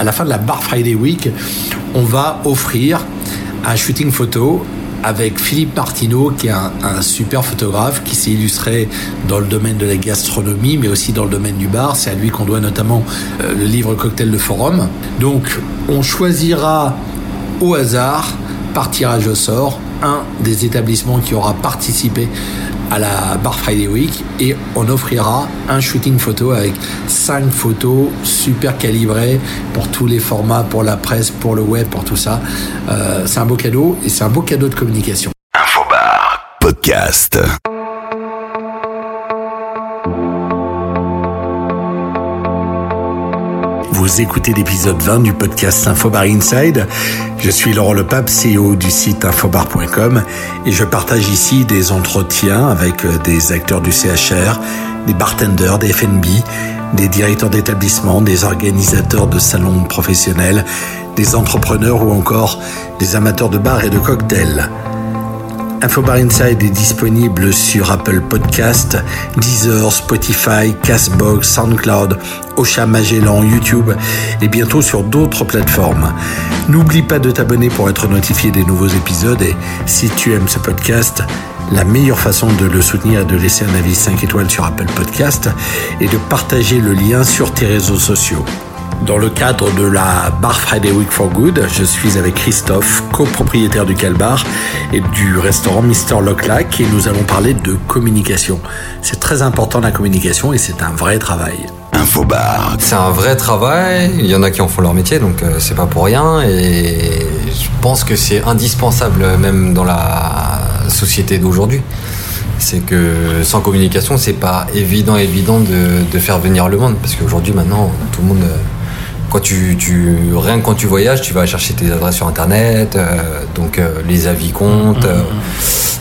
à la fin de la Bar Friday Week, on va offrir un shooting photo avec Philippe Martineau, qui est un, super photographe, qui s'est illustré dans le domaine de la gastronomie, mais aussi dans le domaine du bar. C'est à lui qu'on doit notamment euh, le livre Cocktail de Forum. Donc, on choisira au hasard, par tirage au sort, un des établissements qui aura participé à la Bar Friday Week et on offrira un shooting photo avec cinq photos super calibrées pour tous les formats, pour la presse, pour le web, pour tout ça. Euh, c'est un beau cadeau et c'est un beau cadeau de communication. Infobar Podcast. Vous écoutez l'épisode 20 du podcast Infobar Inside. Je suis Laurent Lepape, CEO du site infobar.com et je partage ici des entretiens avec des acteurs du CHR, des bartenders, des FNB, des directeurs d'établissements, des organisateurs de salons professionnels, des entrepreneurs ou encore des amateurs de bars et de cocktails. Infobar Inside est disponible sur Apple Podcast, Deezer, Spotify, Castbox, SoundCloud, Ocha Magellan, YouTube et bientôt sur d'autres plateformes. N'oublie pas de t'abonner pour être notifié des nouveaux épisodes et si tu aimes ce podcast, la meilleure façon de le soutenir est de laisser un avis 5 étoiles sur Apple Podcast et de partager le lien sur tes réseaux sociaux. Dans le cadre de la Bar Friday Week for Good, je suis avec Christophe, copropriétaire du Calbar et du restaurant Mr. Locklac et nous allons parler de communication. C'est très important la communication et c'est un vrai travail. Infobar. C'est un vrai travail, il y en a qui en font leur métier donc euh, c'est pas pour rien et je pense que c'est indispensable même dans la société d'aujourd'hui c'est que sans communication, c'est pas évident, évident de, de, faire venir le monde. Parce qu'aujourd'hui, maintenant, tout le monde euh, quand tu, tu, rien que quand tu voyages, tu vas chercher tes adresses sur internet, euh, donc euh, les avis comptent, euh,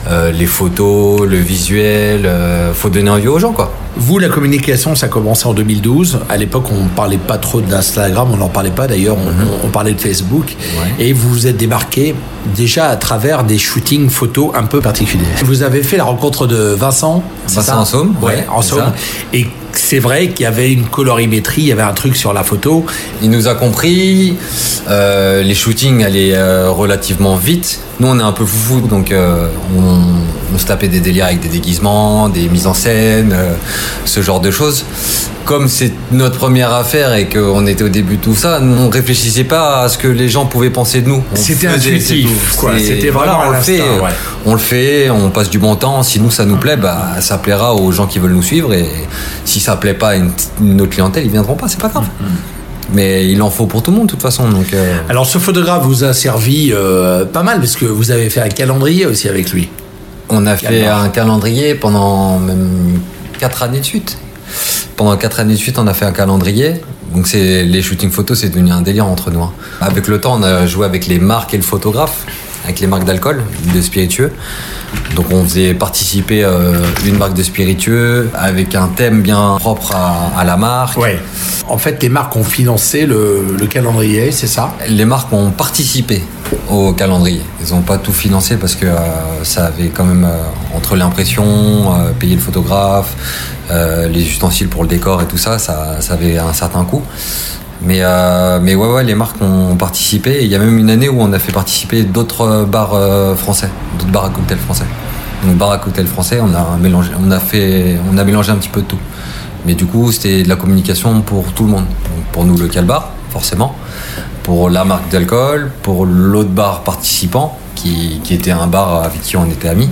euh, les photos, le visuel, faut donner envie aux gens quoi. Vous, la communication, ça a commencé en 2012. À l'époque, on ne parlait pas trop d'Instagram, on n'en parlait pas d'ailleurs, on, on, parlait de Facebook. Ouais. Et vous vous êtes démarqué déjà à travers des shootings photos un peu particuliers. Vous avez fait la rencontre de Vincent. Vincent Ensomme. Ouais, en Somme. Et c'est vrai qu'il y avait une colorimétrie, il y avait un truc sur la photo. Il nous a compris. Euh, les shootings allaient euh, relativement vite. Nous, on est un peu foufou, donc euh, on, on, se tapait des délires avec des déguisements, des mises en scène, ce genre de choses. Comme c'est notre première affaire et qu'on était au début de tout ça, on réfléchissait pas à ce que les gens pouvaient penser de nous. C'était intuitif, quoi. C'était voilà, on le fait, ouais. on le fait, on passe du bon temps. Si nous ça nous plaît, bah ça plaira aux gens qui veulent nous suivre. Et si ça plaît pas à une, autre clientèle, ils viendront pas, c'est pas grave. Mm -hmm mais il en faut pour tout le monde de toute façon. Donc, euh... Alors ce photographe vous a servi euh, pas mal parce que vous avez fait un calendrier aussi avec lui. On a fait un calendrier pendant même 4 années de suite. Pendant 4 années de suite, on a fait un calendrier. Les shootings photos, c'est devenu un délire entre nous. Hein. Avec le temps, on a joué avec les marques et le photographe, avec les marques d'alcool, de spiritueux. Donc on faisait participer euh, une marque de spiritueux avec un thème bien propre à, à la marque. Ouais. En fait, les marques ont financé le, le calendrier, c'est ça? Les marques ont participé au calendrier. Ils n'ont pas tout financé parce que euh, ça avait quand même euh, entre l'impression, payer le photographe, les ustensiles pour le décor et tout ça, ça, ça avait un certain coût. Mais, euh, mais ouais, ouais, les marques ont participé. Il y a même une année où on a fait participer d'autres bars euh, français, d'autres bars à cocktail français. Donc bar à cocktail français, on a mélangé, on a fait, on a mélangé un petit peu de tout. Mais du coup, c'était de la communication pour tout le monde. Pour nous, le Calbar, forcément. Pour la marque d'alcool, pour l'autre bar participant, qui, qui, était un bar avec qui on était amis.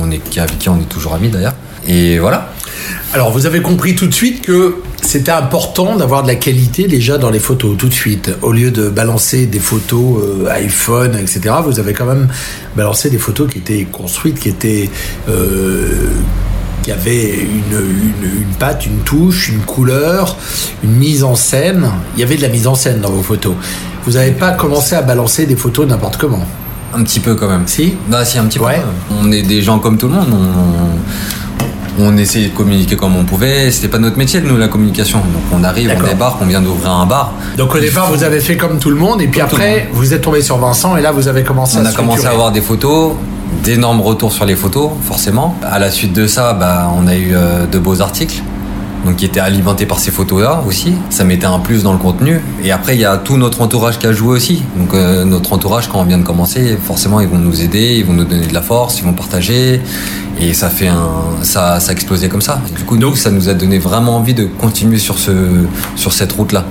On est, avec qui on est toujours amis d'ailleurs. Et voilà. Alors, vous avez compris tout de suite que c'était important d'avoir de la qualité déjà dans les photos, tout de suite. Au lieu de balancer des photos euh, iPhone, etc., vous avez quand même balancé des photos qui étaient construites, qui étaient. Euh, qui avaient une, une, une, patte, une touche, une couleur, une mise en scène. Il y avait de la mise en scène dans vos photos. Vous n'avez pas commencé à balancer des photos n'importe comment Un petit peu quand même. Si Bah, si, un petit ouais. peu. On est des gens comme tout le monde. On on essayait de communiquer comme on pouvait. C'était pas notre métier, nous, la communication. Donc on arrive, on débarque, on vient d'ouvrir un bar. Donc au départ, vous avez fait comme tout le monde, et puis comme après, vous êtes tombé sur Vincent, et là, vous avez commencé on à a commencé à avoir des photos, d'énormes retours sur les photos, forcément. À la suite de ça, bah, on a eu euh, de beaux articles. Donc qui était alimenté par ces photos-là aussi. Ça mettait un plus dans le contenu. Et après, il y a tout notre entourage qui a joué aussi. Donc euh, notre entourage, quand on vient de commencer, forcément, ils vont nous aider, ils vont nous donner de la force, ils vont partager. Et ça fait un, ça, ça a explosé comme ça. du coup, donc, ça nous a donné vraiment envie de continuer sur ce, sur cette route-là.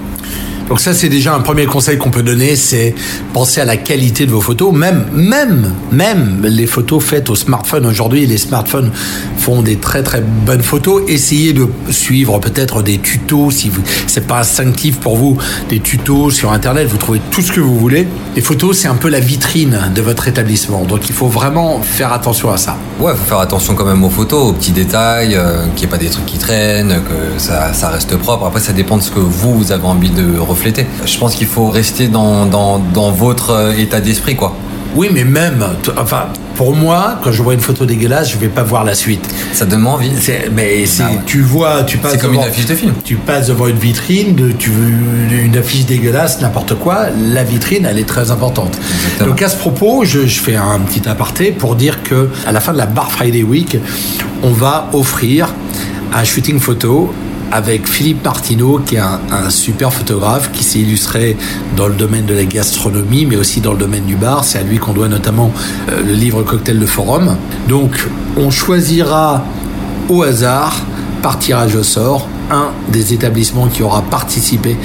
Donc ça, c'est déjà un premier conseil qu'on peut donner, c'est penser à la qualité de vos photos. Même, même, même les photos faites au smartphone aujourd'hui, les smartphones font des très très bonnes photos. Essayez de suivre peut-être des tutos si c'est pas instinctif pour vous, des tutos sur Internet. Vous trouvez tout ce que vous voulez. Les photos, c'est un peu la vitrine de votre établissement. Donc il faut vraiment faire attention à ça. Ouais, faut faire attention quand même aux photos, aux petits détails, euh, qu'il n'y ait pas des trucs qui traînent, que ça, ça reste propre. Après, ça dépend de ce que vous, vous avez envie de je pense qu'il faut rester dans, dans, dans votre euh, état d'esprit, quoi. Oui, mais même, enfin, pour moi, quand je vois une photo dégueulasse, je vais pas voir la suite. Ça donne envie. Mais c'est, ah tu vois, tu passes. C'est comme une affiche de film. Tu passes devant une vitrine, tu veux une affiche dégueulasse, n'importe quoi. La vitrine, elle est très importante. Donc à ce propos, je, je, fais un petit aparté pour dire que à la fin de la Bar Friday Week, on va offrir un shooting photo avec Philippe Martineau, qui est un, super photographe, qui s'est illustré dans le domaine de la gastronomie, mais aussi dans le domaine du bar. C'est à lui qu'on doit notamment euh, le livre Cocktail de Forum. Donc, on choisira au hasard, par tirage au sort, un des établissements qui aura participé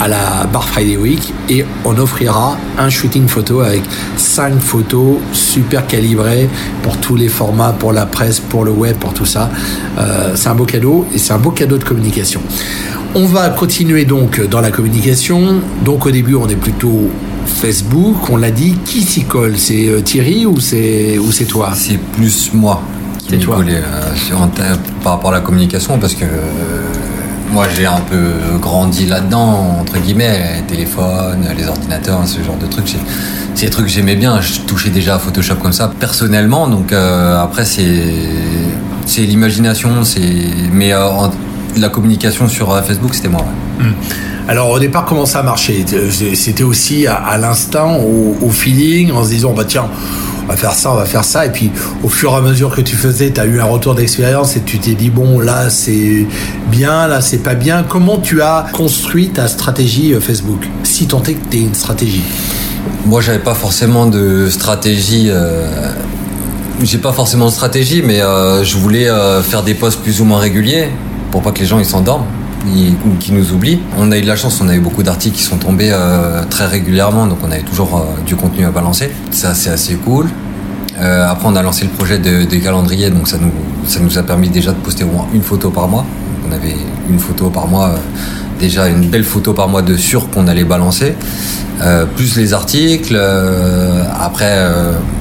à la Bar Friday Week et on offrira un shooting photo avec cinq photos super calibrées pour tous les formats, pour la presse, pour le web, pour tout ça. Euh, c'est un beau cadeau et c'est un beau cadeau de communication. On va continuer donc dans la communication. Donc au début, on est plutôt Facebook, on l'a dit. Qui s'y colle? C'est euh, Thierry ou c'est ou c'est toi? C'est plus moi qui m'y colle euh, par rapport à la communication parce que moi, j'ai un peu grandi là-dedans, entre guillemets, les téléphones, les ordinateurs, ce genre de trucs. Des trucs j'aimais bien. Je touchais déjà à Photoshop comme ça, personnellement. Donc euh, après, c'est c'est l'imagination, c'est mais euh, la communication sur euh, Facebook, c'était moi. Hmm. Alors au départ, comment ça marchait C'était aussi à, l'instinct, au, au, feeling, en se disant bah tiens, on va faire ça, on va faire ça. Et puis, au fur et à mesure que tu faisais, tu as eu un retour d'expérience et tu t'es dit, bon, là, c'est bien, là, c'est pas bien. Comment tu as construit ta stratégie euh, Facebook Si tant est que tu une stratégie? Moi, j'avais pas forcément de stratégie. Euh, j'ai pas forcément de stratégie, mais euh, je voulais faire des posts plus ou moins réguliers pour pas que les gens ils s'endorment ou qui nous oublient. On a eu de la chance, on a eu beaucoup d'articles qui sont tombés euh, très régulièrement, donc on avait toujours euh, du contenu à balancer. Ça, c'est assez cool. Euh, après, on a lancé le projet de, calendrier, donc ça nous, ça nous a permis déjà de poster au moins une photo par mois. on avait une photo par mois, déjà une belle photo par mois de sûr qu'on allait balancer. plus les articles. après,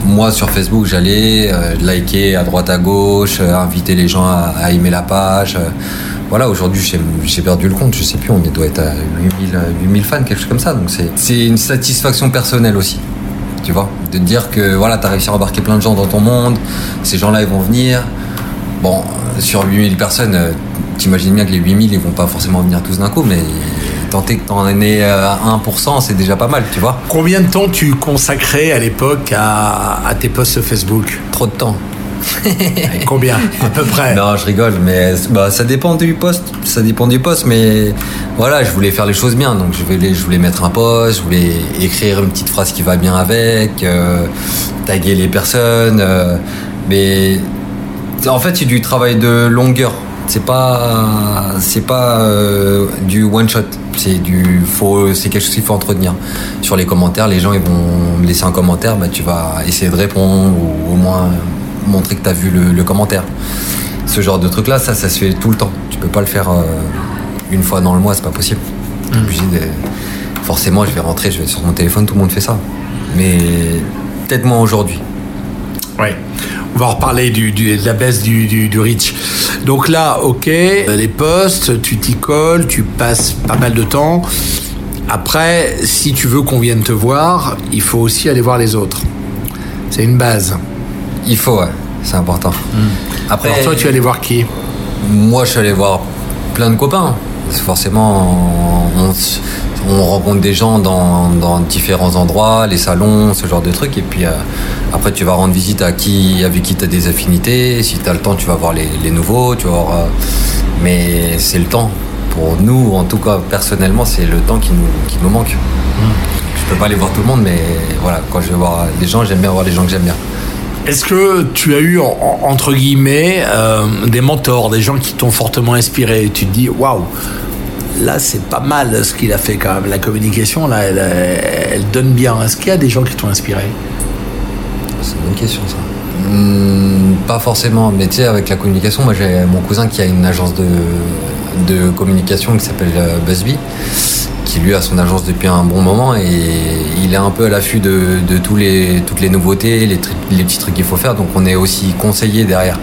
moi sur Facebook, j'allais liker à droite à gauche, inviter les gens à aimer la page voilà, aujourd'hui j'ai perdu le compte, je sais plus, on doit être à 8000, 8000 fans, quelque chose comme ça. Donc c'est une satisfaction personnelle aussi, tu vois, de dire que voilà, tu as réussi à embarquer plein de gens dans ton monde, ces gens-là ils vont venir. Bon, sur 8000 personnes, euh, t'imagines bien que les 8000 ils vont pas forcément venir tous d'un coup, mais tenter que t'en aies 1%, c'est déjà pas mal, tu vois? Combien de temps tu consacrais à l'époque à, à tes posts Facebook? Trop de temps. Combien à peu près? Non, je rigole, mais bah, ça dépend du poste. Ça dépend du poste, mais voilà, je voulais faire les choses bien, donc je voulais, je voulais mettre un poste, je voulais écrire une petite phrase qui va bien avec, euh, taguer les personnes, euh, mais en fait c'est du travail de longueur. C'est pas, c'est pas euh, du one shot. C'est du, faut, c'est quelque chose qu'il faut entretenir. Sur les commentaires, les gens ils vont me laisser un commentaire, bah, tu vas essayer de répondre ou au moins montrer que tu as vu le, commentaire. Ce genre de truc là, ça, ça se fait tout le temps. Tu peux pas le faire euh, une fois dans le mois, c'est pas possible. Mm. Forcément, je vais rentrer, je vais sur mon téléphone, tout le monde fait ça. Mais peut-être moins aujourd'hui. Ouais. On va reparler du, de la baisse du, du, reach. Donc là, ok, les postes, tu t'y colles, tu passes pas mal de temps. Après, si tu veux qu'on vienne te voir, il faut aussi aller voir les autres. C'est une base. Il faut, ouais. C'est important. Hmm. Après, Alors toi, tu es allé voir qui? Moi, je suis allé voir plein de copains. Forcément, on rencontre des gens dans, dans, différents endroits, les salons, ce genre de trucs. Et puis euh, après, tu vas rendre visite à qui, avec qui tu as des affinités. Si tu as le temps, tu vas voir les, les nouveaux. Tu vas voir, euh, mais c'est le temps. Pour nous, en tout cas, personnellement, c'est le temps qui nous, qui nous manque. Mmh. Je peux pas aller voir tout le monde, mais voilà, quand je vais voir des gens, j'aime bien voir les gens que j'aime bien. Est-ce que tu as eu, entre guillemets, euh, des mentors, des gens qui t'ont fortement inspiré Tu te dis, waouh, là c'est pas mal ce qu'il a fait quand même. La communication, là, elle, donne bien. Est-ce qu'il y a des gens qui t'ont inspiré? C'est une bonne question ça. Hmm, pas forcément, mais tu sais, avec la communication, moi j'ai mon cousin qui a une agence de, de communication qui s'appelle euh, Busby lui a son agence depuis un bon moment et il est un peu à l'affût de, tous les, toutes les nouveautés, les, petits trucs qu'il faut faire. Donc on est aussi conseillé derrière.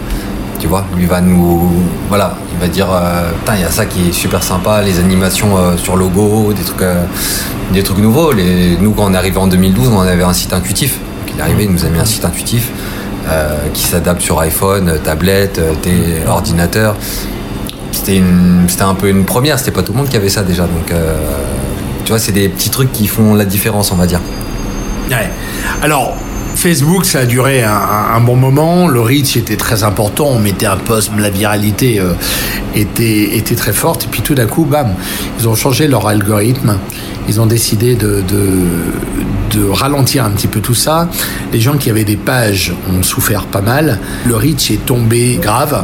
Tu vois, lui va nous. Voilà, il va dire euh, il y a ça qui est super sympa, les animations euh, sur logo, des trucs, euh, des trucs nouveaux. Nous, quand on est arrivé en 2012, on avait un site intuitif. Il est arrivé, il nous a mis un site intuitif qui s'adapte sur iPhone, tablette, ordinateur c'était un peu une première, c'était pas tout le monde qui avait ça déjà. Donc, tu vois, c'est des petits trucs qui font la différence, on va dire. Alors, Facebook, ça a duré un, bon moment. Le reach était très important. On mettait un post, la viralité euh, était, très forte. Et puis tout d'un coup, bam, ils ont changé leur algorithme. Ils ont décidé de, ralentir un petit peu tout ça. Les gens qui avaient des pages ont souffert pas mal. Le reach est tombé grave.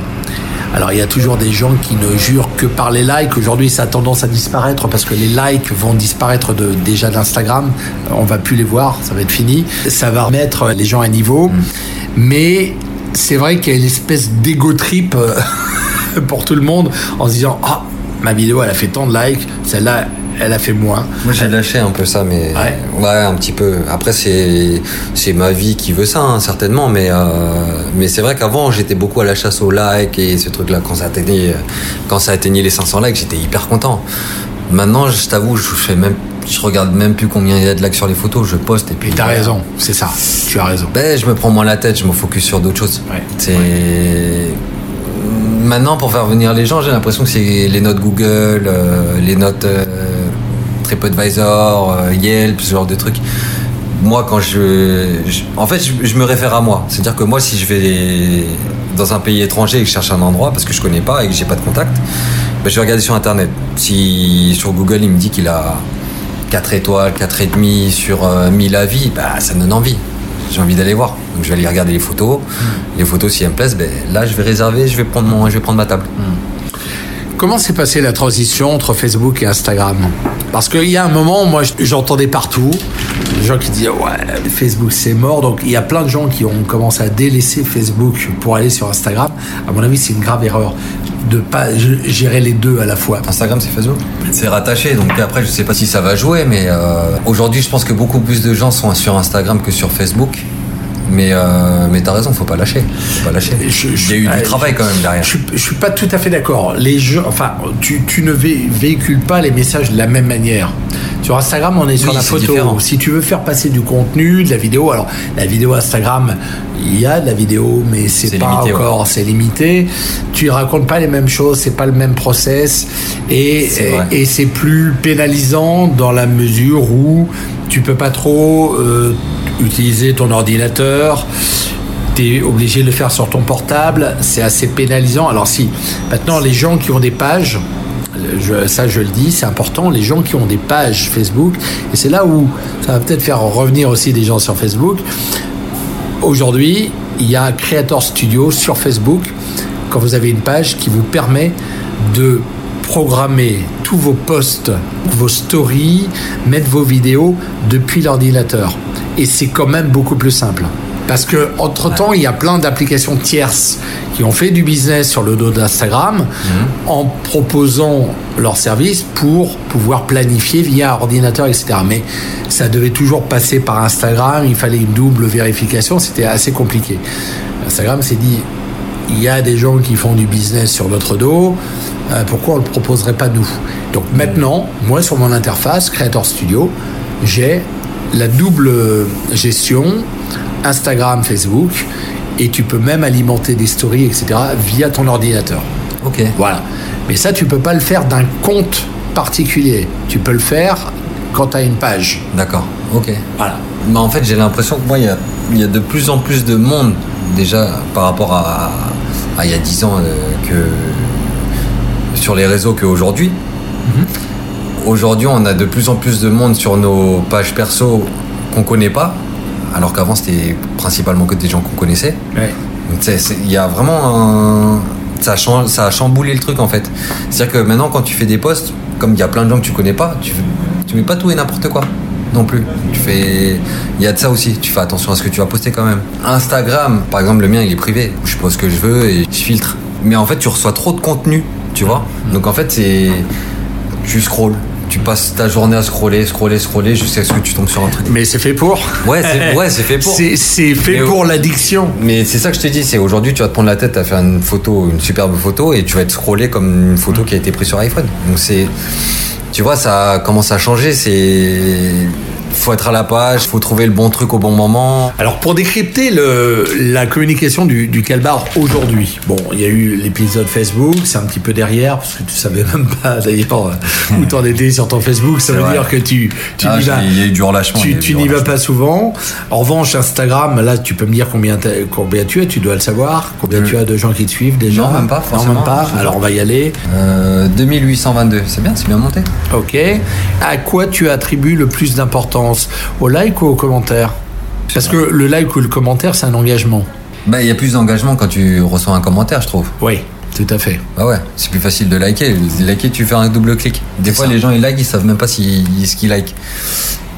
Alors il y a toujours des gens qui ne jurent que par les likes. Aujourd'hui, ça a tendance à disparaître parce que les likes vont disparaître de, déjà d'Instagram. On va plus les voir, ça va être fini. Ça va remettre les gens à niveau. Mais c'est vrai qu'il y a une espèce d'ego trip euh, pour tout le monde en se disant ah ma vidéo elle a fait tant de likes, celle-là elle a fait moins. Moi j'ai lâché un peu ça, mais ouais, un petit peu. Après c'est c'est ma vie qui veut ça hein, certainement, mais euh, mais c'est vrai qu'avant j'étais beaucoup à la chasse aux likes et ce truc-là quand ça atteignait quand ça atteignait les 500 likes, j'étais hyper content. Maintenant, je t'avoue, je fais même je regarde même plus combien il y a de likes sur les photos, je poste et puis. T'as raison, c'est ça. Tu as raison. Ben, je me prends moins la tête, je me focus sur d'autres choses. C'est maintenant pour faire venir les gens, j'ai l'impression que c'est les notes Google, euh, les notes euh, TripAdvisor, euh, Yelp, ce genre de trucs. Moi, quand je, en fait, je, me réfère à moi. C'est-à-dire que moi, si je vais dans un pays étranger et que je cherche un endroit parce que je connais pas et que j'ai pas de contact, ben, je vais regarder sur internet. Si sur Google il me dit qu'il a 4 étoiles, 4 et demi sur 1000 avis, bah, ça me donne envie. J'ai envie d'aller voir. Donc je vais aller regarder les photos. Hmm. Les photos, si elles me plaisent, ben, là je vais réserver, je vais prendre, mon, je vais prendre ma table. Hmm. Comment s'est passée la transition entre Facebook et Instagram Parce qu'il y a un moment, moi j'entendais partout des gens qui disaient ouais Facebook c'est mort. Donc il y a plein de gens qui ont commencé à délaisser Facebook pour aller sur Instagram. À mon avis c'est une grave erreur de pas gérer les deux à la fois. Instagram c'est Facebook C'est rattaché donc après je sais pas si ça va jouer mais euh, aujourd'hui je pense que beaucoup plus de gens sont sur Instagram que sur Facebook. Mais, euh, mais t'as raison, faut pas lâcher. Faut pas lâcher. Il y a eu du travail quand même derrière. Je, je suis pas tout à fait d'accord. Les jeux, enfin, tu, tu ne véhicules pas les messages de la même manière. Sur Instagram, on est sur la photo. Si tu veux faire passer du contenu, de la vidéo, alors la vidéo Instagram, il y a de la vidéo, mais c'est pas encore, c'est limité. Tu racontes pas les mêmes choses, c'est pas le même process, et et c'est plus pénalisant dans la mesure où tu peux pas trop euh, utiliser ton ordinateur. Tu es obligé de le faire sur ton portable, c'est assez pénalisant. Alors si, maintenant les gens qui ont des pages, ça je le dis, c'est important, les gens qui ont des pages Facebook, et c'est là où ça va peut-être faire revenir aussi des gens sur Facebook. Aujourd'hui, il y a Creator Studio sur Facebook, quand vous avez une page qui vous permet de programmer tous vos posts, vos stories, mettre vos vidéos depuis l'ordinateur. Et c'est quand même beaucoup plus simple. Parce que entre temps, il y a plein d'applications tierces qui ont fait du business sur le dos d'Instagram mhm. en proposant leurs services pour pouvoir planifier via ordinateur, etc. Mais ça devait toujours passer par Instagram, il fallait une double vérification, c'était assez compliqué. Instagram s'est dit, il y a des gens qui font du business sur notre dos, euh, pourquoi on ne le proposerait pas nous? Donc maintenant, moi sur mon interface Creator Studio, j'ai la double gestion Instagram, Facebook, et tu peux même alimenter des stories, etc., via ton ordinateur. Ok. Voilà. Mais ça, tu peux pas le faire d'un compte particulier. Tu peux le faire quand tu as une page. D'accord, ok. Voilà. Mais en fait, j'ai l'impression que moi, il y a, il y a de plus en plus de monde, déjà, par rapport à, il y a 10 ans, euh, que sur les réseaux qu'aujourd'hui. Aujourd'hui, on a de plus en plus de monde sur nos pages perso qu'on connaît pas, alors qu'avant, c'était principalement que des gens qu'on connaissait. Ouais. Il y a vraiment un... Ça a, ça a chamboulé le truc en fait. C'est-à-dire que maintenant quand tu fais des posts, comme il y a plein de gens que tu connais pas, tu, tu mets pas tout et n'importe quoi non plus. Tu fais... Il y a de ça aussi, tu fais attention à ce que tu vas poster quand même. Instagram, par exemple le mien il est privé, je pose ce que je veux et je filtre. Mais en fait tu reçois trop de contenu, tu vois. Donc en fait c'est... Tu scrolls. Tu passes ta journée à scroller, scroller, scroller jusqu'à ce que tu tombes sur un truc. Mais c'est fait pour. Ouais, c'est ouais, fait pour. C'est fait Mais pour l'addiction. Mais c'est ça que je te dis, c'est aujourd'hui tu vas te prendre la tête à faire une photo, une superbe photo, et tu vas être scrollé comme une photo qui a été prise sur iPhone. Donc c'est, tu vois, ça commence à changer. C'est, faut être à la page, faut trouver le bon truc au bon moment. Alors pour décrypter le, la communication du, du Calbar aujourd'hui, bon, il y a eu l'épisode Facebook, c'est un petit peu derrière parce que tu savais même pas d'ailleurs où t'en étais sur ton Facebook. Ça veut vrai. dire que tu tu Ah, n'y vas, il y a eu du relâchement. il y tu, a eu tu du n'y vas relâchement. pas souvent. En revanche, Instagram, là, tu peux me dire combien combien tu es, tu dois le savoir. Combien tu as de gens qui te suivent déjà Non, même pas, Non, forcément. même pas. Alors on va y aller. Euh, 2822, c'est bien, c'est bien monté. Ok. À quoi tu attribues le plus d'importance? Au like ou au commentaire Parce que le like ou le commentaire, c'est un engagement. Bah, il y a plus d'engagement quand tu reçois un commentaire, je trouve. Oui, tout à fait. Bah ouais, c'est plus facile de liker. Liker, tu fais un double clic. Des fois, ça. les gens ils likent, ils savent même pas si, ce qu'ils like.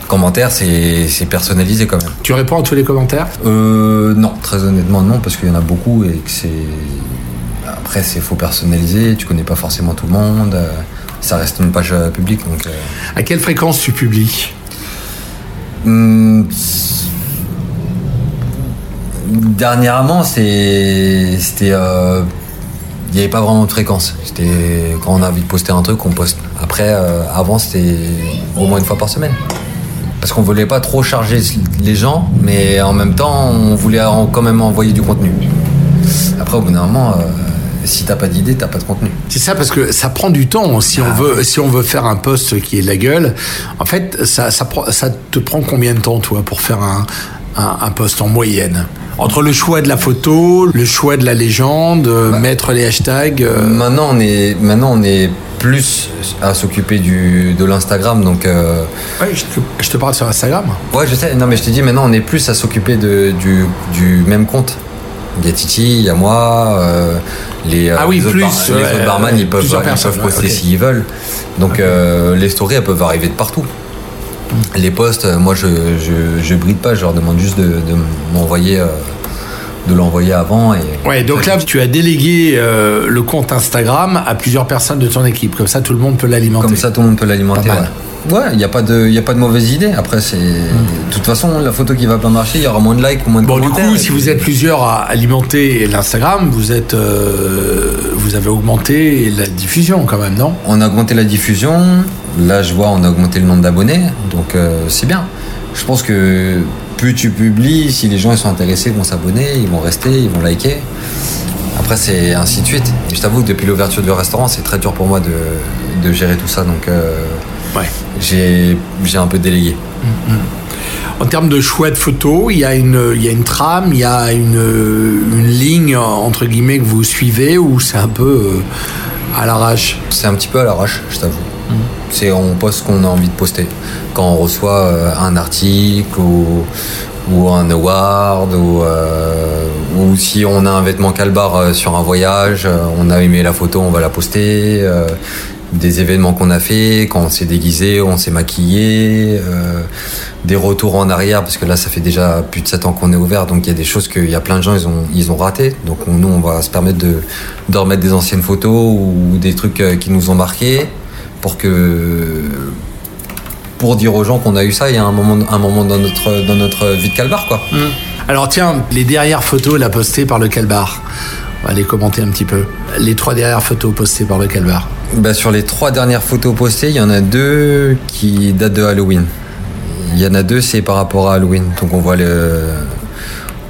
Commentaire, c'est personnalisé quand même. Tu réponds à tous les commentaires? Euh, non, très honnêtement, non, parce qu'il y en a beaucoup et que c'est. Après, c'est faut personnaliser, tu connais pas forcément tout le monde, euh, ça reste une page publique donc. euh, À quelle fréquence tu publies? C'est- Dernièrement, c'était. euh, Il n'y avait pas vraiment de fréquence. C'était quand on a envie de poster un truc, on poste. Après, euh, avant, c'était au moins une fois par semaine. Parce qu'on voulait pas trop charger les gens, mais en même temps, on voulait quand même envoyer du contenu. Après, au bout d'un moment, euh, si t'as pas d'idée, t'as pas de contenu. C'est ça parce que ça prend du temps. Si on Ah. veut, si on veut faire un post qui est de la gueule, en fait, ça, ça, ça te prend combien de temps, toi, pour faire un, un, un post en moyenne? Entre le choix de la photo, le choix de la légende, euh, mettre les hashtags. euh, Maintenant, on est, maintenant, on est plus à s'occuper du, de l'Instagram, donc. euh, ouais, je, te, je te parle sur Instagram. Ouais, je sais. Non, mais je te dis, maintenant, on est plus à s'occuper de, du, du même compte. Il y a Titi, il y a moi, euh, les, euh, Ah oui, les autres plus, bar- les autres barman, ils peuvent, ils peuvent poster s'ils veulent. Donc, euh, les stories, elles peuvent arriver de partout. Les posts, euh, moi, je, je, je bride pas, je leur demande juste de, de m'envoyer, de l'envoyer avant. Et, Ouais, donc là, tu as délégué euh, le compte Instagram à plusieurs personnes de ton équipe. Comme ça, tout le monde peut l'alimenter. Comme ça, tout le monde peut l'alimenter. Pas mal. Ouais, Ouais, il n'y a, pas de- il y a pas de mauvaise idée. Après, c'est. De toute façon, la photo qui va pas marcher, il y aura moins de likes ou moins de Bon, du coup, si vous êtes plusieurs à alimenter l'Instagram, vous êtes, euh, vous avez augmenté la diffusion quand même, non? On a augmenté la diffusion. Là, je vois, on a augmenté le nombre d'abonnés. Donc, euh, c'est bien. Je pense que plus tu publies, si les gens ils sont intéressés, ils vont s'abonner, ils vont rester, ils vont liker. Après, c'est ainsi de suite. Et je t'avoue que depuis l'ouverture du restaurant, c'est très dur pour moi de, de gérer tout ça. Donc, euh, Ouais. j'ai un peu délégué. En termes de choix de photos, il y a une, il y a une trame, il y a une, une ligne entre guillemets que vous suivez ou c'est un peu euh, à l'arrache? C'est un petit peu à l'arrache, je t'avoue. C'est on poste ce qu'on a envie de poster. Quand on reçoit euh, un article ou, ou un award ou, euh, ou si on a un vêtement calbar sur un voyage, on a aimé la photo, on va la poster. euh, des événements qu'on a fait, quand on s'est déguisé, on s'est maquillé, euh, des retours en arrière, parce que là ça fait déjà plus de 7 ans qu'on est ouvert, donc il y a des choses qu'il y a plein de gens ils ont, ils raté. Donc on- nous on va se permettre de, de remettre des anciennes photos ou des trucs euh, qui nous ont marqués pour que pour dire aux gens qu'on a eu ça il y a un moment, un moment dans notre dans notre vie de calbar quoi. Alors tiens, les dernières photos là postées par le Calbar. On va les commenter un petit peu. Les trois dernières photos postées par le Calbar. Bah, sur les trois dernières photos postées, il y en a deux qui datent de Halloween. Il y en a deux, c'est par rapport à Halloween. Donc on voit le,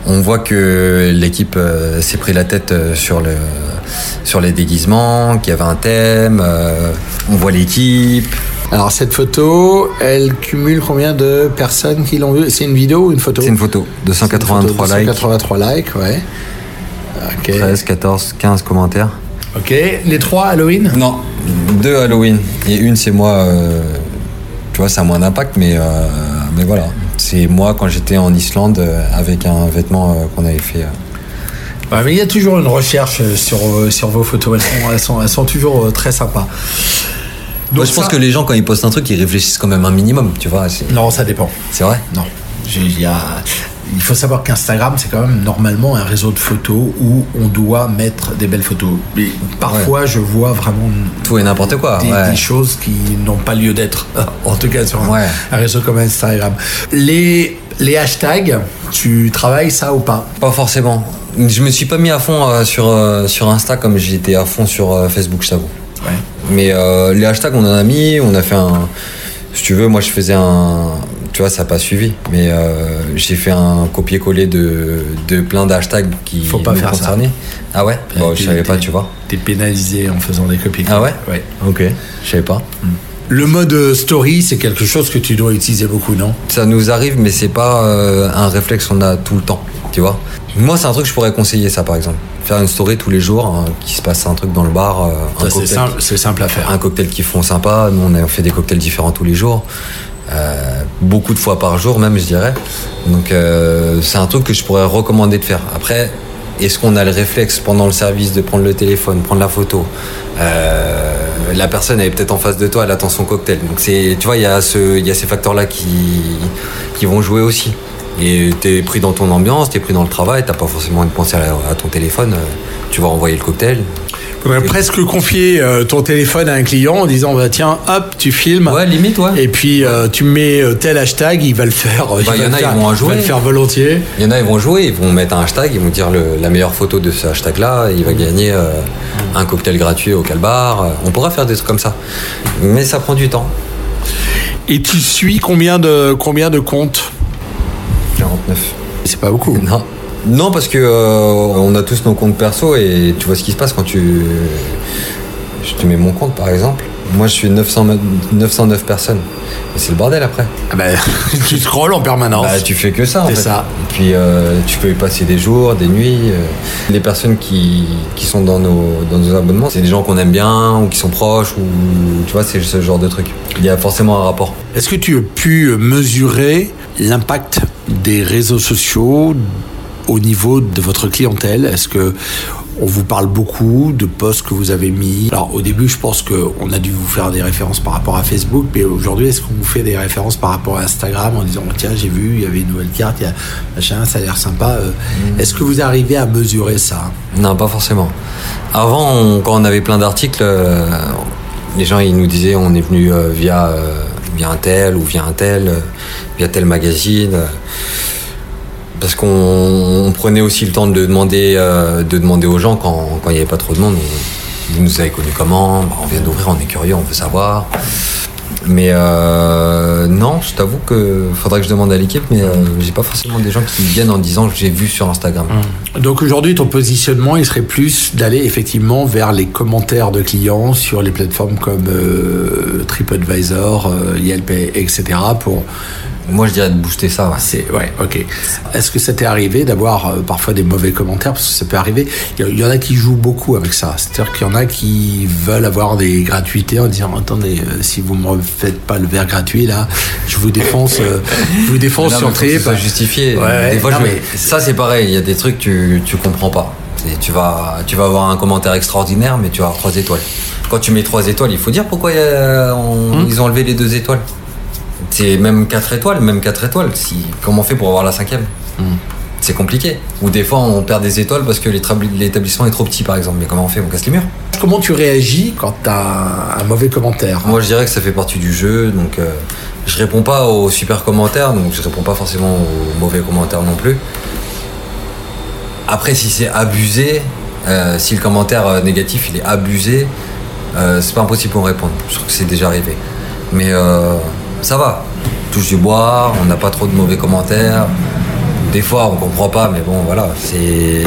on voit que l'équipe euh, s'est pris la tête euh, sur le, sur les déguisements, qu'il y avait un thème. euh, on voit l'équipe. Alors cette photo, elle cumule combien de personnes qui l'ont vue? C'est une vidéo ou une photo? C'est une photo. 283 likes. 283 likes, ouais. Ok. 13, 14, 15 commentaires. Ok. Les trois Halloween Non, deux Halloween. Et une, c'est moi. Euh, tu vois, ça a moins d'impact, mais, euh, mais voilà. C'est moi quand j'étais en Islande euh, avec un vêtement qu'on avait fait. Bah, mais il y a toujours une recherche sur, sur vos photos. Elles sont, elles sont, toujours très sympas. Moi, je pense que les gens, quand ils postent un truc, ils réfléchissent quand même un minimum, tu vois. Non, ça dépend. C'est vrai? Non. Il y a, il faut savoir qu'Instagram, c'est quand même normalement un réseau de photos où on doit mettre des belles photos. Mais parfois, je vois vraiment tout et n'importe quoi, des, choses qui n'ont pas lieu d'être. En tout cas, sur un, réseau comme Instagram. Les les hashtags, tu travailles ça ou pas? Pas forcément. Je me suis pas mis à fond euh, sur euh, sur Insta comme j'étais à fond sur euh, Facebook, je t'avoue. Ouais. Mais les hashtags, on en a mis, on a fait un. Si tu veux, moi, je faisais un tu vois, ça n'a pas suivi. Mais euh, j'ai fait un copier-coller de, de plein d'hashtags qui Faut pas faire concernaient. Ah ouais? Bon, Je savais pas, tu vois. T'es pénalisé en faisant des copies. Ah ouais? Ouais. Ok, je savais pas. Hmm. Le mode story, c'est quelque chose que tu dois utiliser beaucoup, non? Ça nous arrive, mais c'est pas euh, un réflexe qu'on a tout le temps, tu vois. Moi, c'est un truc que je pourrais conseiller, ça, par exemple. Faire une story tous les jours, hein, qui se passe un truc dans le bar. Euh, c'est simple, simple, à faire. Un cocktail qui font sympa. Nous, on a fait des cocktails différents tous les jours. Euh, beaucoup de fois par jour même je dirais. Donc euh, c'est un truc que je pourrais recommander de faire. Après, est-ce qu'on a le réflexe pendant le service de prendre le téléphone, prendre la photo? Euh, La personne elle est peut-être en face de toi, elle attend son cocktail. Donc c'est, tu vois, il y a ces facteurs-là qui, qui vont jouer aussi. Et t'es pris dans ton ambiance, t'es pris dans le travail, t'as pas forcément envie de penser à, ton téléphone. Tu vas envoyer le cocktail, faudrait presque confier euh, ton téléphone à un client en disant bah, tiens hop tu filmes. Ouais limite ouais. Et puis euh, tu mets euh, tel hashtag il va le faire il, bah, y en a ils vont jouer il va le faire volontiers. Il y en a ils vont jouer ils vont mettre un hashtag ils vont dire la meilleure photo de ce hashtag là il va gagner un cocktail gratuit au calbar. On pourra faire des trucs comme ça. Mais ça prend du temps. Et tu suis combien de combien de comptes? 49 c'est pas beaucoup. Non non, parce que euh, on a tous nos comptes perso et tu vois ce qui se passe quand tu. Je te mets mon compte par exemple. Moi, je suis 909 personnes. Et c'est le bordel après. Ah bah, tu scrolles en permanence. Bah, tu fais que ça. C'est ça. Et puis, euh, tu peux y passer des jours, des nuits. Euh. Les personnes qui, qui sont dans nos, dans nos abonnements, c'est des gens qu'on aime bien ou qui sont proches. ou Tu vois, c'est ce genre de truc. Il y a forcément un rapport. Est-ce que tu as pu mesurer l'impact des réseaux sociaux au niveau de votre clientèle Est-ce que on vous parle beaucoup de posts que vous avez mis? Alors au début, je pense qu'on a dû vous faire des références par rapport à Facebook, mais aujourd'hui, est-ce qu'on vous fait des références par rapport à Instagram en disant tiens, j'ai vu, il y avait une nouvelle carte, il y a machin, ça a l'air sympa. Euh, hmm. Est-ce que vous arrivez à mesurer ça? Non, pas forcément. Avant, quand on avait plein d'articles, euh, les gens ils nous disaient on est venu euh, via via un tel ou via un tel, via tel magazine parce qu'on prenait aussi le temps de demander, euh, de demander aux gens quand, il n'y avait pas trop de monde. Vous nous avez connus comment? Bah, On vient d'ouvrir, on est curieux, on veut savoir. Mais euh, non, je t'avoue que faudrait que je demande à l'équipe, mais euh, j'ai pas forcément des gens qui viennent en disant j'ai vu sur Instagram. Mmh. Donc aujourd'hui, ton positionnement, il serait plus d'aller effectivement vers les commentaires de clients sur les plateformes comme TripAdvisor, Yelp, etc. pour moi, je dirais de booster ça. Ouais. C'est ouais, ok. Est-ce que ça t'est arrivé d'avoir euh, parfois des mauvais commentaires? Parce que ça peut arriver. Il y, en a qui jouent beaucoup avec ça. C'est-à-dire qu'il y en a qui veulent avoir des gratuités en disant attendez, euh, si vous me faites pas le verre gratuit là, je vous défonce, euh, je vous défonce sur Trip. Ça justifié. Ouais, des fois, mais... ça c'est pareil. Il y a des trucs tu tu comprends pas. tu vas tu vas avoir un commentaire extraordinaire, mais tu vas avoir trois étoiles. Quand tu mets trois étoiles, il faut dire pourquoi hum. ils ont enlevé les deux étoiles. C'est même 4 étoiles, même 4 étoiles. Si, comment on fait pour avoir la cinquième hmm. C'est compliqué. Ou des fois, on perd des étoiles parce que l'établissement est trop petit, par exemple. Mais comment on fait? On casse les murs Comment tu réagis quand tu as un mauvais commentaire? Moi, je dirais que ça fait partie du jeu. Donc, euh, je réponds pas aux super commentaires. Donc, je réponds pas forcément aux mauvais commentaires non plus. Après, si c'est abusé, euh, si le commentaire euh, négatif il est abusé, c'est pas impossible pour répondre. Je trouve que c'est déjà arrivé. Mais ça va. Touche du bois, on n'a pas trop de mauvais commentaires. Des fois, on comprend pas, mais bon, voilà. C'est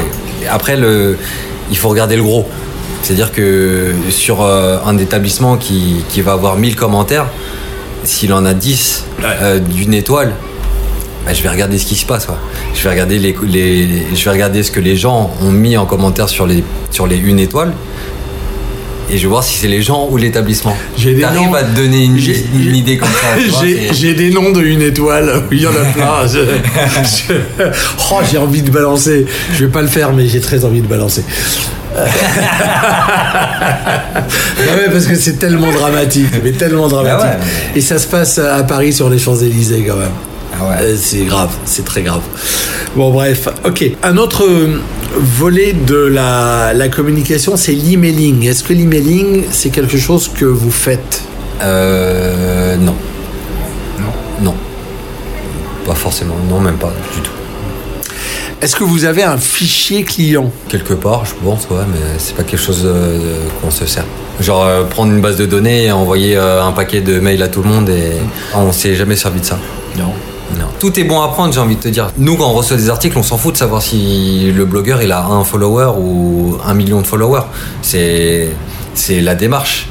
après le, il faut regarder le gros. C'est-à-dire que sur euh, un établissement qui, qui va avoir 1000 commentaires, s'il en a 10 euh, d'une étoile, bah, je vais regarder ce qui se passe. quoi. Je vais regarder les, les- je vais regarder ce que les gens ont mis en commentaire sur les sur les une étoile. Et je vais voir si c'est les gens ou l'établissement. J'ai des noms- à te donner une, une idée comme ça. J'ai des noms de une étoile, il y en a plein. Je- je- oh, j'ai envie de balancer. Je vais pas le faire, mais j'ai très envie de balancer. Ouais, parce que c'est tellement dramatique, mais tellement dramatique. Ah ouais. Et ça se passe à Paris sur les Champs-Élysées quand même. Ah ouais. Euh, C'est grave, c'est très grave. Bon, bref, ok. Un autre volet de la, la communication, c'est l'emailing. Est-ce que l'emailing, c'est quelque chose que vous faites? Euh, non. Non? Non. Pas forcément. Non, même pas du tout. Est-ce que vous avez un fichier client? Quelque part, je pense, ouais, mais c'est pas quelque chose euh, qu'on se sert. Genre euh, prendre une base de données et envoyer euh, un paquet de mails à tout le monde et on s'est jamais servi de ça. Non. Tout est bon à prendre, j'ai envie de te dire. Nous, quand on reçoit des articles, on s'en fout de savoir si le blogueur il a un follower ou un million de followers. C'est c'est la démarche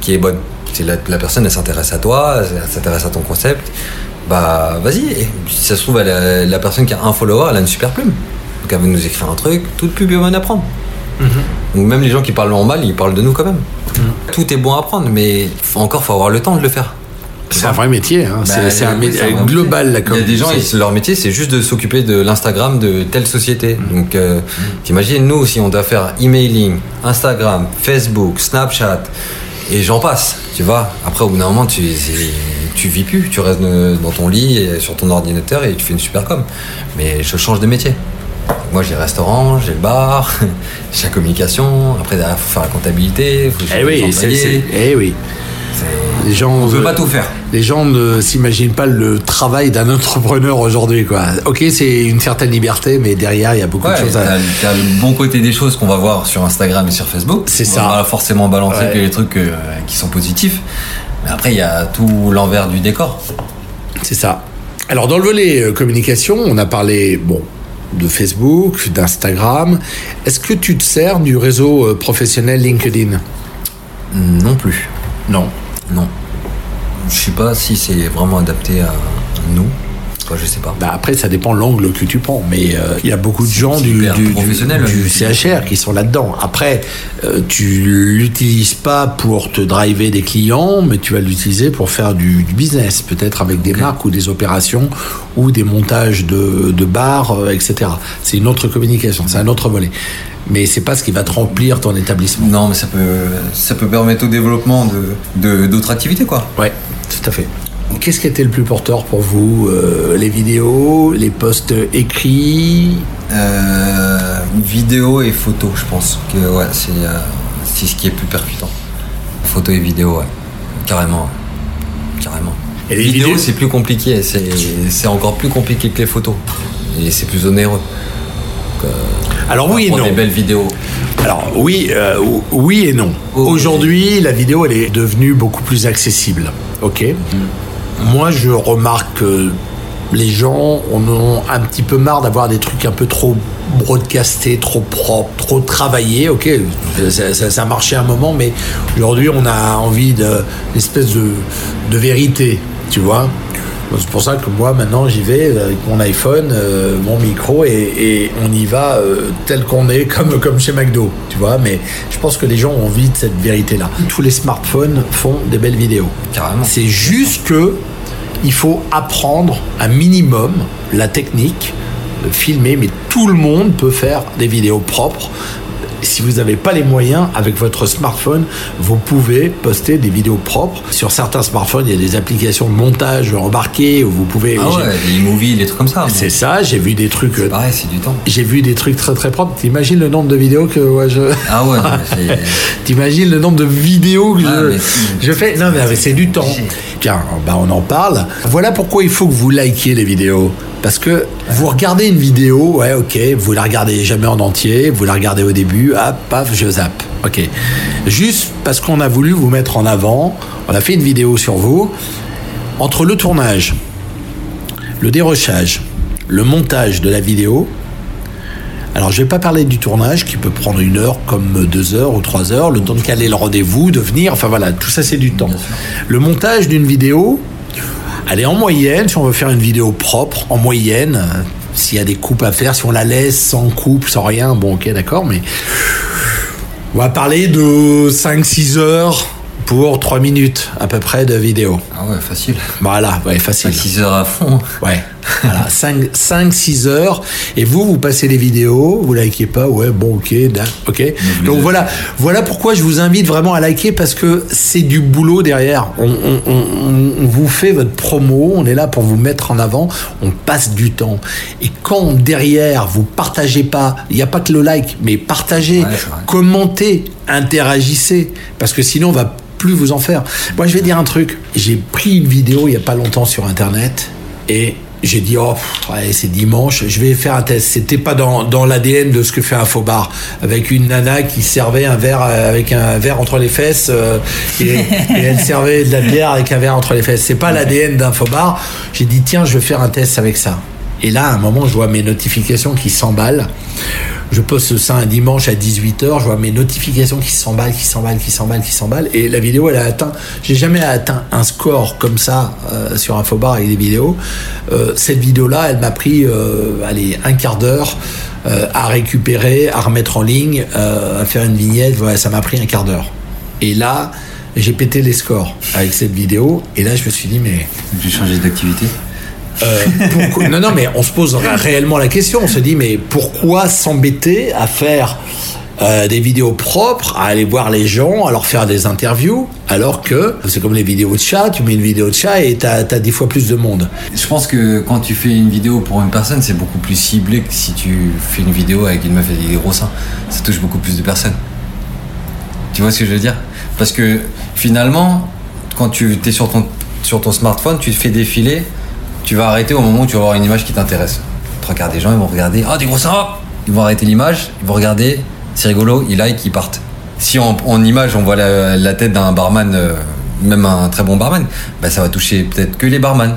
qui est bonne. C'est la, la personne, elle s'intéresse à toi, elle s'intéresse à ton concept. Bah, vas-y. Si ça se trouve, elle a- la personne qui a un follower, elle a une super plume. Donc elle veut nous écrire un truc, toute pub est bonne à prendre. Donc même les gens qui parlent en mal, ils parlent de nous quand même. Tout est bon à prendre, mais faut, encore, faut avoir le temps de le faire. C'est un vrai métier. hein. c'est Bah, c'est un métier global, la métier. Il y a des gens, ils- leur métier, c'est juste de s'occuper de l'Instagram de telle société. Donc, euh, t'imagines, nous, si on doit faire emailing, Instagram, Facebook, Snapchat, et j'en passe, tu vois. Après, au bout d'un moment, tu, tu vis plus. Tu restes euh, dans ton lit, et sur ton ordinateur, et tu fais une super com. Mais je change de métier. Moi, j'ai le restaurant, j'ai le bar, j'ai la communication. Après, il faut faire la comptabilité. il Faut Eh oui, c'est- eh oui. Les gens, On peut pas tout faire. Les gens ne s'imaginent pas le travail d'un entrepreneur aujourd'hui, quoi. Ok, c'est une certaine liberté, mais derrière, il y a beaucoup Ouais, de choses à. t'as le bon côté des choses qu'on va voir sur Instagram et sur Facebook. C'est On ça. va pas forcément balancer Ouais. que les trucs euh, qui sont positifs. Mais après, il y a tout l'envers du décor. C'est ça. Alors, dans le volet euh, communication, on a parlé, bon, de Facebook, d'Instagram. Est-ce que tu te sers du réseau euh, professionnel LinkedIn? Non plus. Non. Non. Je sais pas si c'est vraiment adapté à nous. Quoi, je sais pas. Bah après, ça dépend l'angle que tu prends, mais euh, il y a beaucoup de gens du, du, professionnel, CHR qui sont là-dedans. Après, euh, tu l'utilises pas pour te driver des clients, mais tu vas l'utiliser pour faire du, business, peut-être avec des marques ou des opérations ou des montages de, de bars, euh, etc. C'est une autre communication, c'est un autre volet. Mais c'est pas ce qui va te remplir ton établissement. Non, mais ça peut, ça peut permettre au développement de- d'autres activités, quoi. Ouais, tout à fait. Qu'est-ce qui était le plus porteur pour vous Euh, Les vidéos, les posts écrits Euh, vidéo et photo, je pense que ouais, c'est, euh, c'est ce qui est plus percutant. Photo et vidéo, ouais. Carrément. Carrément. Et les vidéos, vidéos c'est plus compliqué. C'est, c'est encore plus compliqué que les photos. Et c'est plus onéreux. Alors oui et non. des belles vidéos. Alors oui, euh, oui et non. Aujourd'hui, la vidéo, elle est devenue beaucoup plus accessible. Ok? Moi, je remarque que les gens en ont un petit peu marre d'avoir des trucs un peu trop broadcastés, trop propres, trop travaillés. Ok, ça, ça marchait un moment, mais aujourd'hui, on a envie d'une espèce de vérité, tu vois. C'est pour ça que moi, maintenant, j'y vais avec mon iPhone, euh, mon micro, et, et on y va euh, tel qu'on est, comme, comme chez McDo, tu vois. Mais je pense que les gens ont envie de cette vérité-là. Tous les smartphones font des belles vidéos. Carrément. C'est juste que il faut apprendre un minimum la technique de filmer, mais tout le monde peut faire des vidéos propres. Si vous n'avez pas les moyens, avec votre smartphone, vous pouvez poster des vidéos propres. Sur certains smartphones, il y a des applications de montage embarquées où vous pouvez. Ah ouais, movies, les trucs comme ça. C'est ça, j'ai vu des trucs. euh, Pareil, c'est du temps. J'ai vu des trucs très très propres. T'imagines le nombre de vidéos que ouais, je. Ah ouais, c'est- T'imagines le nombre de vidéos que Ah, je fais? Non, mais c'est du temps. Tiens, bah on en parle. Voilà pourquoi il faut que vous likiez les vidéos. Parce que vous regardez une vidéo, ouais, ok, vous la regardez jamais en entier, vous la regardez au début, hop, paf, je zappe. Ok. Juste parce qu'on a voulu vous mettre en avant, on a fait une vidéo sur vous. Entre le tournage, le dérochage, le montage de la vidéo, Alors, je vais pas parler du tournage qui peut prendre une heure comme deux heures ou trois heures, le temps de caler le rendez-vous, de venir. Enfin voilà, tout ça c'est du temps. Le montage d'une vidéo, elle est en moyenne, si on veut faire une vidéo propre, en moyenne, euh, s'il y a des coupes à faire, si on la laisse sans coupe, sans rien, bon ok d'accord, mais on va parler de 5-6 heures pour 3 minutes à peu près de vidéo. Ah ouais, facile. Voilà, ouais, facile. 6 heures à fond. Ouais. Voilà, 5-6 heures. Et vous, vous passez les vidéos, vous likez pas, ouais, bon, ok, ok. Donc voilà, voilà pourquoi je vous invite vraiment à liker parce que c'est du boulot derrière. On, on, on, on, vous fait votre promo, on est là pour vous mettre en avant, on passe du temps. Et quand derrière vous partagez pas, il n'y a pas que le like, mais partagez, ouais, commentez, interagissez, parce que sinon on va plus vous en faire. Moi, je vais dire un truc. J'ai pris une vidéo il y a pas longtemps sur Internet et j'ai dit oh ouais, c'est dimanche, je vais faire un test. C'était pas dans, dans l'ADN de ce que fait un faux bar avec une nana qui servait un verre avec un verre entre les fesses euh, et, et, elle servait de la bière avec un verre entre les fesses. C'est pas l'ADN d'un faux bar. J'ai dit tiens je vais faire un test avec ça. Et là, à un moment, je vois mes notifications qui s'emballent. Je poste ça un dimanche à 18h, je vois mes notifications qui s'emballent, qui s'emballent, qui s'emballent, qui s'emballent. Et la vidéo, elle a atteint. J'ai jamais atteint un score comme ça euh, sur Infobar avec des vidéos. Euh, cette vidéo-là, elle m'a pris, euh, allez, un quart d'heure à récupérer, à remettre en ligne, à faire une vignette. Voilà, ça m'a pris un quart d'heure. Et là, j'ai pété les scores avec cette vidéo. Et là, je me suis dit, mais. J'ai changé d'activité euh, non, non, mais on se pose réellement la question. On se dit, mais pourquoi s'embêter à faire euh, des vidéos propres, à aller voir les gens, à leur faire des interviews, alors que c'est comme les vidéos de chat, tu mets une vidéo de chat et t'as as dix fois plus de monde. Je pense que quand tu fais une vidéo pour une personne, c'est beaucoup plus ciblé que si tu fais une vidéo avec une meuf et des gros seins. Ça touche beaucoup plus de personnes. Tu vois ce que je veux dire? Parce que finalement, quand tu es sur ton, sur ton smartphone, tu te fais défiler tu vas arrêter au moment où tu vas voir une image qui t'intéresse. Trois quarts des gens, ils vont regarder, ah, des gros seins Ils vont arrêter l'image, ils vont regarder, c'est rigolo, ils like, ils partent. Si en, image, on voit la, tête d'un barman, euh, même un très bon barman, bah, ça va toucher peut-être que les barman.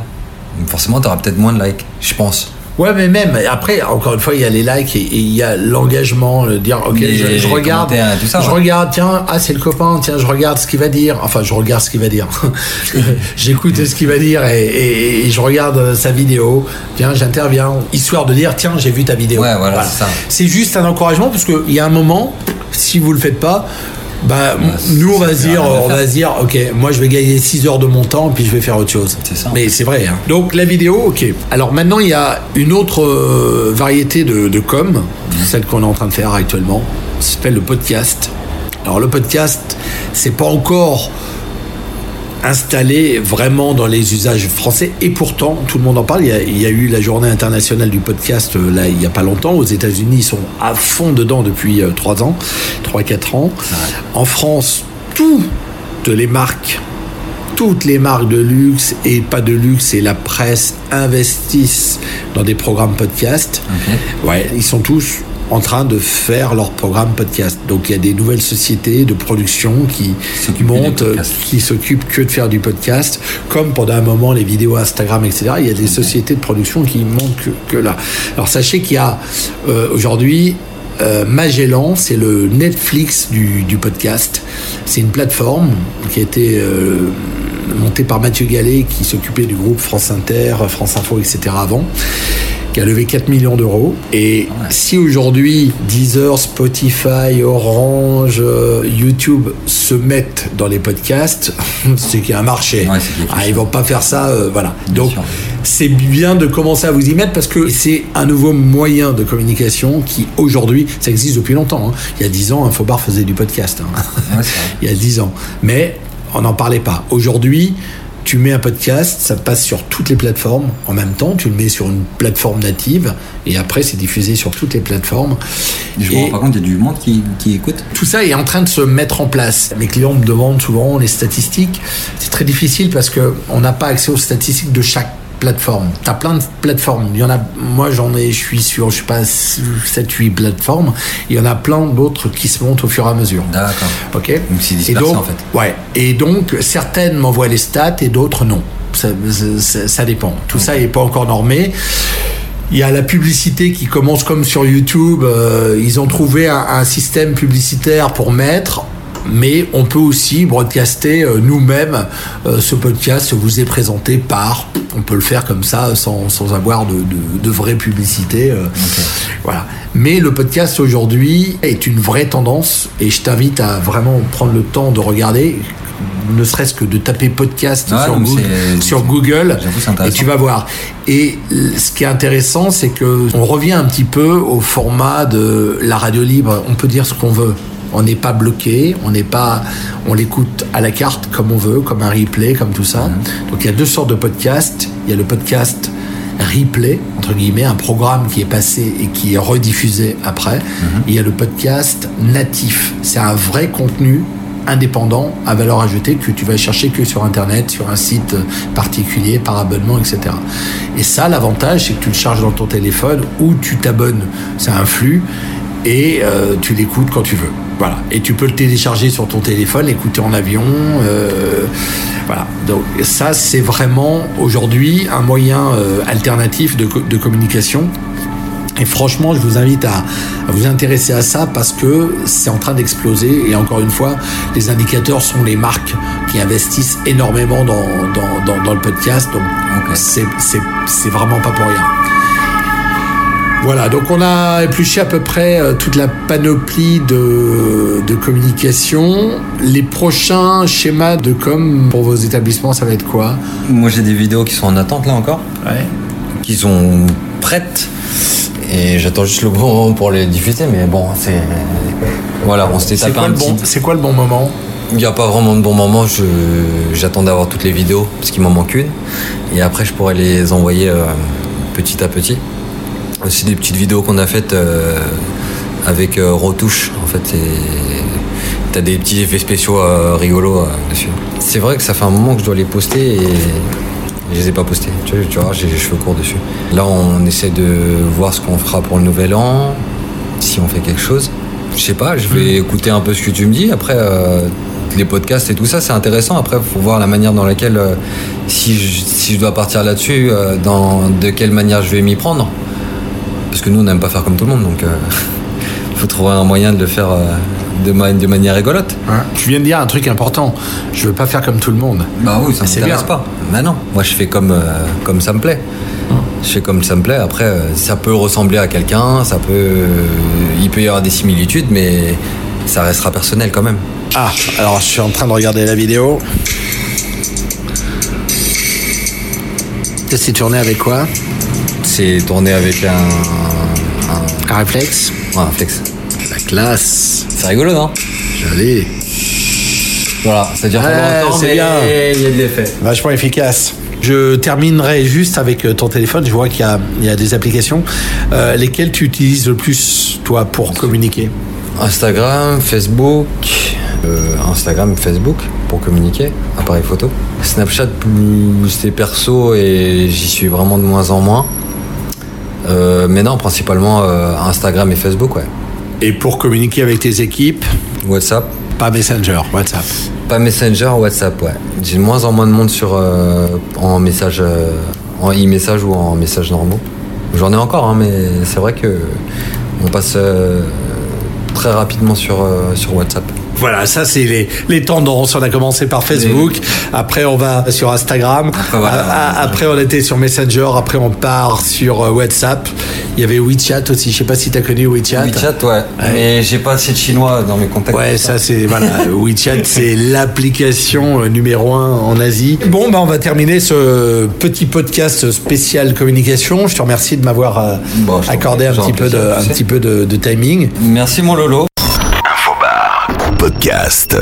Forcément, tu auras peut-être moins de likes, je pense. Ouais, mais même après, encore une fois, il y a les likes et, il y a l'engagement, le dire, ok, je, je, regarde, tout ça, je ouais. regarde, tiens, ah c'est le copain, tiens, je regarde ce qu'il va dire. Enfin, je regarde ce qu'il va dire. J'écoute ce qu'il va dire et, et, et, je regarde sa vidéo. Tiens, j'interviens, histoire de dire, tiens, j'ai vu ta vidéo. Ouais, voilà, voilà. c'est juste un encouragement parce qu'il y a un moment, si vous le faites pas, bah, bah, nous on va se dire, on va se dire, ok, moi je vais gagner 6 heures de mon temps puis je vais faire autre chose. C'est ça. Mais c'est vrai. Hein. Donc la vidéo, ok. Alors maintenant il y a une autre euh, variété de, de com, mmh. celle qu'on est en train de faire actuellement. Ça s'appelle le podcast. Alors le podcast, c'est pas encore installé vraiment dans les usages français et pourtant tout le monde en parle. Il y a, il y a eu la journée internationale du podcast euh, là il n'y a pas longtemps. Aux États-Unis ils sont à fond dedans depuis euh, 3 ans, 3-4 ans. Ouais. En France, toutes les marques toutes les marques de luxe et pas de luxe et la presse investissent dans des programmes podcast. Okay. Ouais, ils sont tous en train de faire leur programme podcast. Donc il y a des nouvelles sociétés de production qui montent, qui s'occupent que de faire du podcast, comme pendant un moment les vidéos Instagram, etc. Il y a des okay. sociétés de production qui montent que, que là. Alors sachez qu'il y a euh, aujourd'hui euh, Magellan, c'est le Netflix du, du podcast. C'est une plateforme qui a été euh, montée par Mathieu Gallet, qui s'occupait du groupe France Inter, France Info, etc. avant qui a levé 4 millions d'euros. Et ouais. si aujourd'hui Deezer, Spotify, Orange, euh, YouTube se mettent dans les podcasts, c'est qu'il y a un marché. Ouais, ah, ils vont pas faire ça, euh, voilà. Bien Donc c'est bien de commencer à vous y mettre parce que c'est un nouveau moyen de communication qui aujourd'hui, ça existe depuis longtemps. Hein. Il y a 10 ans, Infobar faisait du podcast. Hein. Ouais, Il y a 10 ans. Mais on n'en parlait pas. Aujourd'hui, tu mets un podcast, ça passe sur toutes les plateformes en même temps, tu le mets sur une plateforme native et après c'est diffusé sur toutes les plateformes. Je vois, par contre, il y a du monde qui, qui, écoute. Tout ça est en train de se mettre en place. Mes clients me demandent souvent les statistiques. C'est très difficile parce qu'on n'a pas accès aux statistiques de chaque plateformes. Tu as plein de plateformes. Il y en a, moi j'en ai, je suis sur, je sais pas, 7, 8 plateformes. Il y en a plein d'autres qui se montent au fur et à mesure. D'accord. Ok? Donc c'est dispersé donc, en fait. Ouais. Et donc certaines m'envoient les stats et d'autres non. Ça, ça, ça, dépend. Tout okay. ça n'est pas encore normé. Il y a la publicité qui commence comme sur YouTube. euh, ils ont trouvé un, un système publicitaire pour mettre. Mais on peut aussi broadcaster euh, nous-mêmes euh, ce podcast vous est présenté par. On peut le faire comme ça sans, sans avoir de, de, de vraie publicité. euh, Voilà. Mais le podcast aujourd'hui est une vraie tendance et je t'invite à vraiment prendre le temps de regarder, ne serait-ce que de taper podcast Ouais, sur, Google, sur Google et tu vas voir. Et ce qui est intéressant, c'est que on revient un petit peu au format de la radio libre. On peut dire ce qu'on veut. On n'est pas bloqué, on n'est pas, on l'écoute à la carte comme on veut, comme un replay, comme tout ça. Donc il y a deux sortes de podcasts. Il y a le podcast replay entre guillemets, un programme qui est passé et qui est rediffusé après. Et il y a le podcast natif. C'est un vrai contenu indépendant à valeur ajoutée que tu vas chercher que sur internet, sur un site particulier, par abonnement, etc. Et ça, l'avantage, c'est que tu le charges dans ton téléphone ou tu t'abonnes, c'est un flux, et euh, tu l'écoutes quand tu veux. Voilà. Et tu peux le télécharger sur ton téléphone, l'écouter en avion. euh, voilà. Donc ça, c'est vraiment aujourd'hui un moyen euh, alternatif de, de communication. Et franchement, je vous invite à, vous intéresser à ça parce que c'est en train d'exploser. Et encore une fois, les indicateurs sont les marques qui investissent énormément dans, dans, le podcast. Donc, Ok. c'est c'est- c'est vraiment pas pour rien. Voilà, donc on a épluché à peu près euh, toute la panoplie de, de communication. Les prochains schémas de com pour vos établissements, ça va être quoi? Moi, j'ai des vidéos qui sont en attente là encore, Ouais. qui sont prêtes. Et j'attends juste le bon moment pour les diffuser, mais bon, c'est. Voilà, on s'était tapé quoi, un le petit. bon- c'est quoi le bon moment? Il n'y a pas vraiment de bon moment, je... j'attends d'avoir toutes les vidéos, parce qu'il m'en manque une. Et après, je pourrais les envoyer euh, petit à petit. Aussi des petites vidéos qu'on a faites euh, avec euh, retouche, en fait. T'as des petits effets spéciaux euh, rigolos euh, dessus. C'est vrai que ça fait un moment que je dois les poster et je les ai pas postés. Tu vois, tu vois, j'ai les cheveux courts dessus. Là, on essaie de voir ce qu'on fera pour le nouvel an, si on fait quelque chose. Je sais pas, je vais écouter un peu ce que tu me dis. Après, euh, les podcasts et tout ça, c'est intéressant. Après, il faut voir la manière dans laquelle, euh, si, je, si je dois partir là-dessus, euh, dans, de quelle manière je vais m'y prendre. Parce que nous, on n'aime pas faire comme tout le monde, donc il faut trouver un moyen de le faire euh, de, ma- de manière rigolote. Hein Tu viens de dire un truc important. Je veux pas faire comme tout le monde. Bah oui, ça m'intéresse pas. Bah non, moi je fais comme, euh, comme ça me plaît. Je fais comme ça me plaît. Après, euh, ça peut ressembler à quelqu'un, ça peut, euh, il peut y avoir des similitudes, mais ça restera personnel quand même. Ah, alors je suis en train de regarder la vidéo. C'est tourné avec quoi? C'est tourné avec un, un, Un réflexe ouais, un flex. La classe. C'est rigolo, non? Joli. Voilà, longtemps, c'est bien. il y a de l'effet. Vachement efficace. Je terminerai juste avec euh, ton téléphone. Je vois qu'il y a, il y a des applications. Euh, lesquelles tu utilises le plus, toi, pour communiquer? Instagram, Facebook, euh, Instagram, Facebook pour communiquer, appareil photo. Snapchat plus c'est perso et j'y suis vraiment de moins en moins. Euh, mais non, principalement euh, Instagram et Facebook, ouais. Et pour communiquer avec tes équipes, WhatsApp, pas Messenger, WhatsApp. pas Messenger, WhatsApp, ouais. J'ai de moins en moins de monde sur euh, en message, en e-message ou en message normaux. J'en ai encore, hein, mais c'est vrai que on passe très rapidement sur, sur WhatsApp. Voilà, ça c'est les, les tendances. On a commencé par Facebook, après on va sur Instagram, Après, voilà. On était sur Messenger, après on part sur euh, WhatsApp. Il y avait WeChat aussi, je sais pas si tu as connu WeChat. WeChat, ouais. Mais j'ai pas assez de chinois dans mes contacts. Ouais, ça c'est voilà, WeChat c'est l'application euh, numéro un en Asie. Bon, bah on va terminer ce petit podcast spécial communication. Je te remercie de m'avoir euh, Bon, accordé un petit peu de, un petit peu de, de timing. Merci mon Lolo. Podcast.